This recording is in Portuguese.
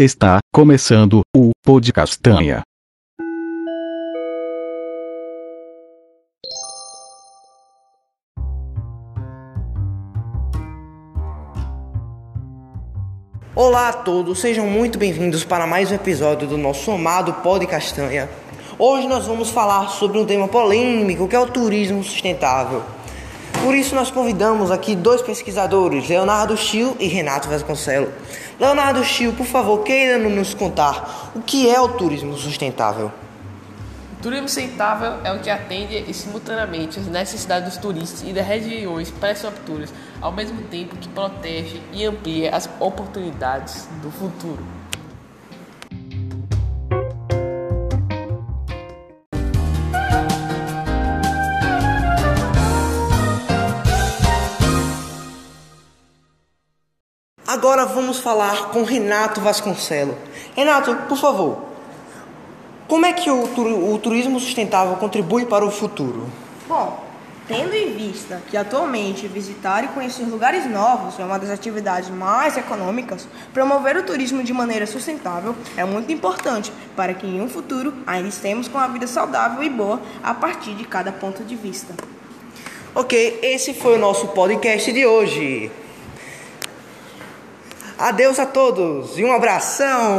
Está começando o Podcastanha. Olá a todos, sejam muito bem-vindos para mais um episódio do nosso amado Podcastanha. Hoje nós vamos falar sobre um tema polêmico que é o turismo sustentável. Por isso nós convidamos aqui dois pesquisadores, Leonardo Schill e Renato Vasconcelos. Leonardo Schill, por favor, queira nos contar o que é o turismo sustentável. O turismo sustentável é o que atende simultaneamente as necessidades dos turistas e das regiões pré-capturas, ao mesmo tempo que protege e amplia as oportunidades do futuro. Agora vamos falar com Renato Vasconcelos. Renato, por favor, como é que o, o turismo sustentável contribui para o futuro? Bom, tendo em vista que atualmente visitar e conhecer lugares novos é uma das atividades mais econômicas, promover o turismo de maneira sustentável é muito importante para que em um futuro ainda estemos com a vida saudável e boa a partir de cada ponto de vista. Ok, esse foi o nosso podcast de hoje. Adeus a todos e um abração!